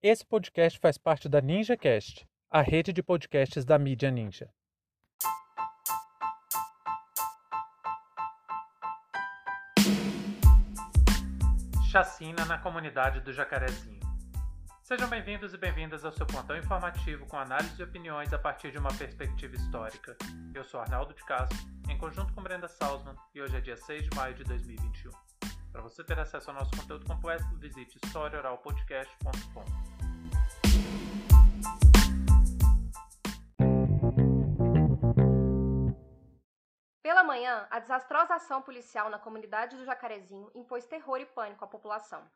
Esse podcast faz parte da NinjaCast, a rede de podcasts da mídia Ninja. Chacina na comunidade do Jacarezinho. Sejam bem-vindos e bem-vindas ao seu plantão informativo com análise e opiniões a partir de uma perspectiva histórica. Eu sou Arnaldo de Castro, em conjunto com Brenda Salzman, e hoje é dia 6 de maio de 2021. Para você ter acesso ao nosso conteúdo completo, visite historiaoralpodcast.com. Pela manhã, a desastrosa ação policial na comunidade do Jacarezinho impôs terror e pânico à população.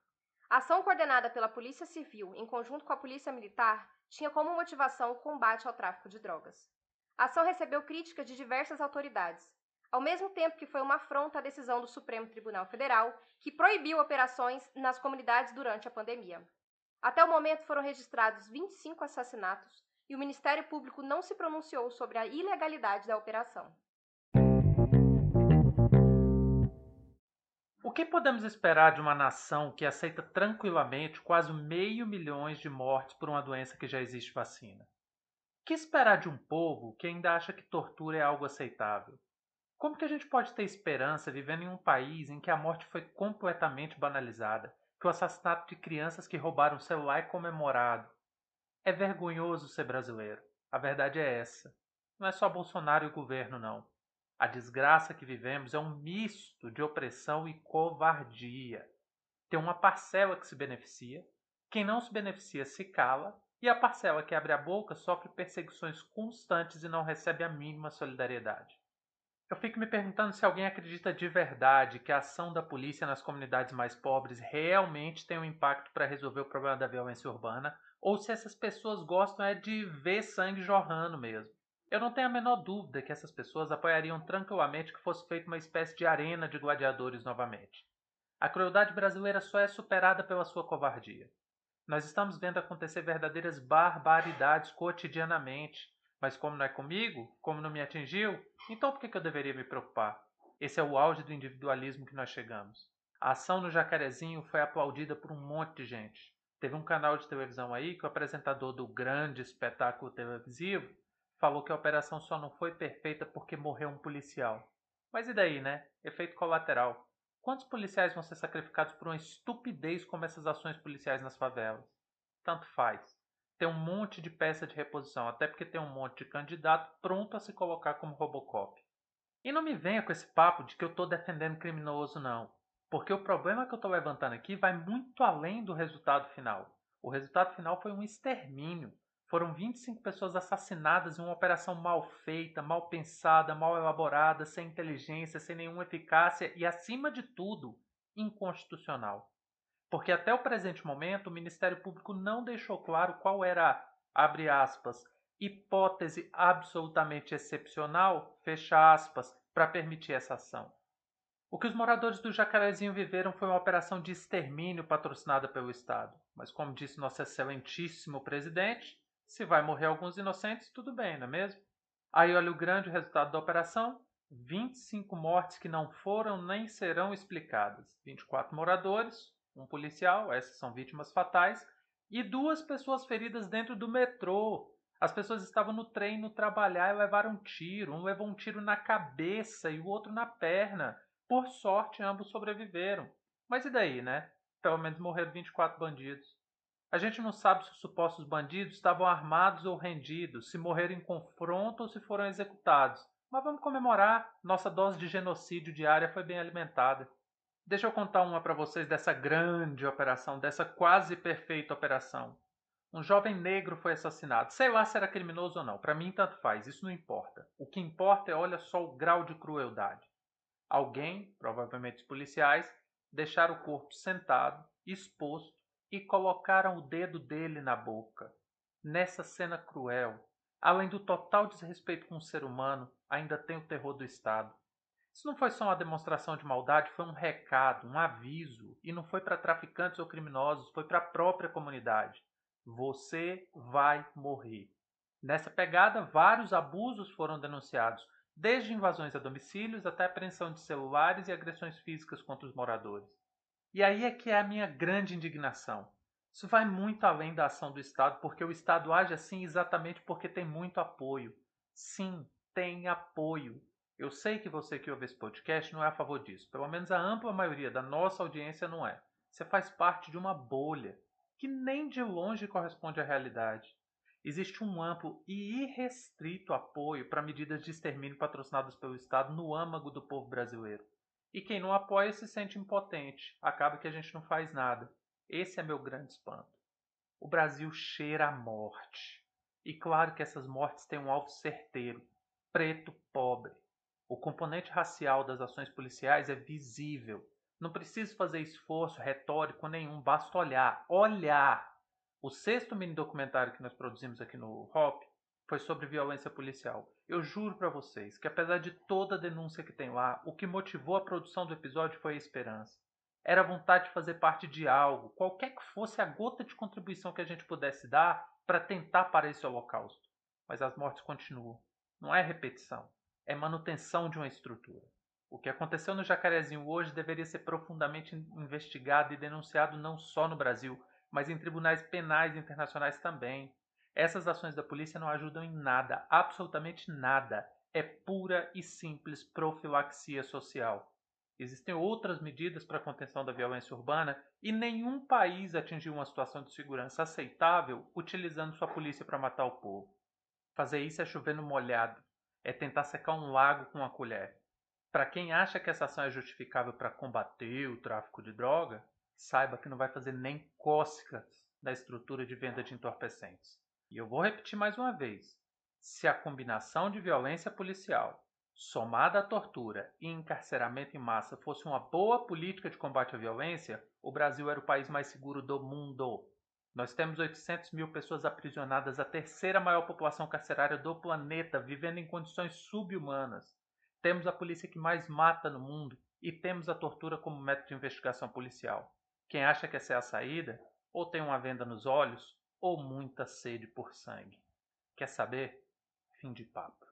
A ação coordenada pela Polícia Civil, em conjunto com a Polícia Militar, tinha como motivação o combate ao tráfico de drogas. A ação recebeu críticas de diversas autoridades, ao mesmo tempo que foi uma afronta à decisão do Supremo Tribunal Federal, que proibiu operações nas comunidades durante a pandemia. Até o momento foram registrados 25 assassinatos e o Ministério Público não se pronunciou sobre a ilegalidade da operação. O que podemos esperar de uma nação que aceita tranquilamente quase meio milhão de mortes por uma doença que já existe vacina? O que esperar de um povo que ainda acha que tortura é algo aceitável? Como que a gente pode ter esperança vivendo em um país em que a morte foi completamente banalizada, que o assassinato de crianças que roubaram o celular é comemorado? É vergonhoso ser brasileiro. A verdade é essa. Não é só Bolsonaro e o governo, não. A desgraça que vivemos é um misto de opressão e covardia. Tem uma parcela que se beneficia, quem não se beneficia se cala, e a parcela que abre a boca sofre perseguições constantes e não recebe a mínima solidariedade. Eu fico me perguntando se alguém acredita de verdade que a ação da polícia nas comunidades mais pobres realmente tem um impacto para resolver o problema da violência urbana, ou se essas pessoas gostam é de ver sangue jorrando mesmo. Eu não tenho a menor dúvida que essas pessoas apoiariam tranquilamente que fosse feita uma espécie de arena de gladiadores novamente. A crueldade brasileira só é superada pela sua covardia. Nós estamos vendo acontecer verdadeiras barbaridades cotidianamente, mas como não é comigo, como não me atingiu, então por que, eu deveria me preocupar? Esse é o auge do individualismo que nós chegamos. A ação no Jacarezinho foi aplaudida por um monte de gente. Teve um canal de televisão aí que o apresentador do grande espetáculo televisivo falou que a operação só não foi perfeita porque morreu um policial. Mas e daí, né? Efeito colateral. Quantos policiais vão ser sacrificados por uma estupidez como essas ações policiais nas favelas? Tanto faz tem um monte de peça de reposição, até porque tem um monte de candidato pronto a se colocar como Robocop. E não me venha com esse papo de que eu estou defendendo criminoso, não. Porque o problema que eu estou levantando aqui vai muito além do resultado final. O resultado final foi um extermínio. Foram 25 pessoas assassinadas em uma operação mal feita, mal pensada, mal elaborada, sem inteligência, sem nenhuma eficácia e, acima de tudo, inconstitucional porque até o presente momento o Ministério Público não deixou claro qual era, abre aspas, hipótese absolutamente excepcional, fecha aspas, para permitir essa ação. O que os moradores do Jacarezinho viveram foi uma operação de extermínio patrocinada pelo Estado. Mas, como disse nosso excelentíssimo presidente, se vai morrer alguns inocentes, tudo bem, não é mesmo? Aí olha o grande resultado da operação: 25 mortes que não foram nem serão explicadas. 24 moradores, um policial, essas são vítimas fatais, e duas pessoas feridas dentro do metrô. As pessoas estavam no trem no trabalhar e levaram um tiro. Um levou um tiro na cabeça e o outro na perna. Por sorte, ambos sobreviveram. Mas e daí, né? Pelo menos morreram 24 bandidos. A gente não sabe se os supostos bandidos estavam armados ou rendidos, se morreram em confronto ou se foram executados. Mas vamos comemorar. Nossa dose de genocídio diária foi bem alimentada. Deixa eu contar uma para vocês dessa grande operação, dessa quase perfeita operação. Um jovem negro foi assassinado. Sei lá se era criminoso ou não. Para mim, tanto faz. Isso não importa. O que importa é, olha só, o grau de crueldade. Alguém, provavelmente os policiais, deixaram o corpo sentado, exposto e colocaram o dedo dele na boca. Nessa cena cruel, além do total desrespeito com o ser humano, ainda tem o terror do Estado. Isso não foi só uma demonstração de maldade, foi um recado, um aviso. E não foi para traficantes ou criminosos, foi para a própria comunidade. Você vai morrer. Nessa pegada, vários abusos foram denunciados, desde invasões a domicílios até apreensão de celulares e agressões físicas contra os moradores. E aí é que é a minha grande indignação. Isso vai muito além da ação do Estado, porque o Estado age assim exatamente porque tem muito apoio. Sim, tem apoio. Eu sei que você que ouve esse podcast não é a favor disso. Pelo menos a ampla maioria da nossa audiência não é. Você faz parte de uma bolha que nem de longe corresponde à realidade. Existe um amplo e irrestrito apoio para medidas de extermínio patrocinadas pelo Estado no âmago do povo brasileiro. E quem não apoia se sente impotente. Acaba que a gente não faz nada. Esse é meu grande espanto. O Brasil cheira a morte. E claro que essas mortes têm um alvo certeiro: preto pobre. O componente racial das ações policiais é visível. Não preciso fazer esforço retórico nenhum, basta olhar. Olhar! O sexto mini documentário que nós produzimos aqui no HOP foi sobre violência policial. Eu juro para vocês que apesar de toda a denúncia que tem lá, o que motivou a produção do episódio foi a esperança. Era a vontade de fazer parte de algo, qualquer que fosse a gota de contribuição que a gente pudesse dar para tentar parar esse holocausto. Mas as mortes continuam. Não é repetição é manutenção de uma estrutura. O que aconteceu no Jacarezinho hoje deveria ser profundamente investigado e denunciado não só no Brasil, mas em tribunais penais internacionais também. Essas ações da polícia não ajudam em nada, absolutamente nada. É pura e simples profilaxia social. Existem outras medidas para a contenção da violência urbana e nenhum país atingiu uma situação de segurança aceitável utilizando sua polícia para matar o povo. Fazer isso é chover no molhado é tentar secar um lago com uma colher. Para quem acha que essa ação é justificável para combater o tráfico de droga, saiba que não vai fazer nem cócegas da estrutura de venda de entorpecentes. E eu vou repetir mais uma vez: se a combinação de violência policial, somada à tortura e encarceramento em massa fosse uma boa política de combate à violência, o Brasil era o país mais seguro do mundo. Nós temos 800 mil pessoas aprisionadas, a terceira maior população carcerária do planeta, vivendo em condições subhumanas. Temos a polícia que mais mata no mundo e temos a tortura como método de investigação policial. Quem acha que essa é a saída, ou tem uma venda nos olhos, ou muita sede por sangue. Quer saber? Fim de papo.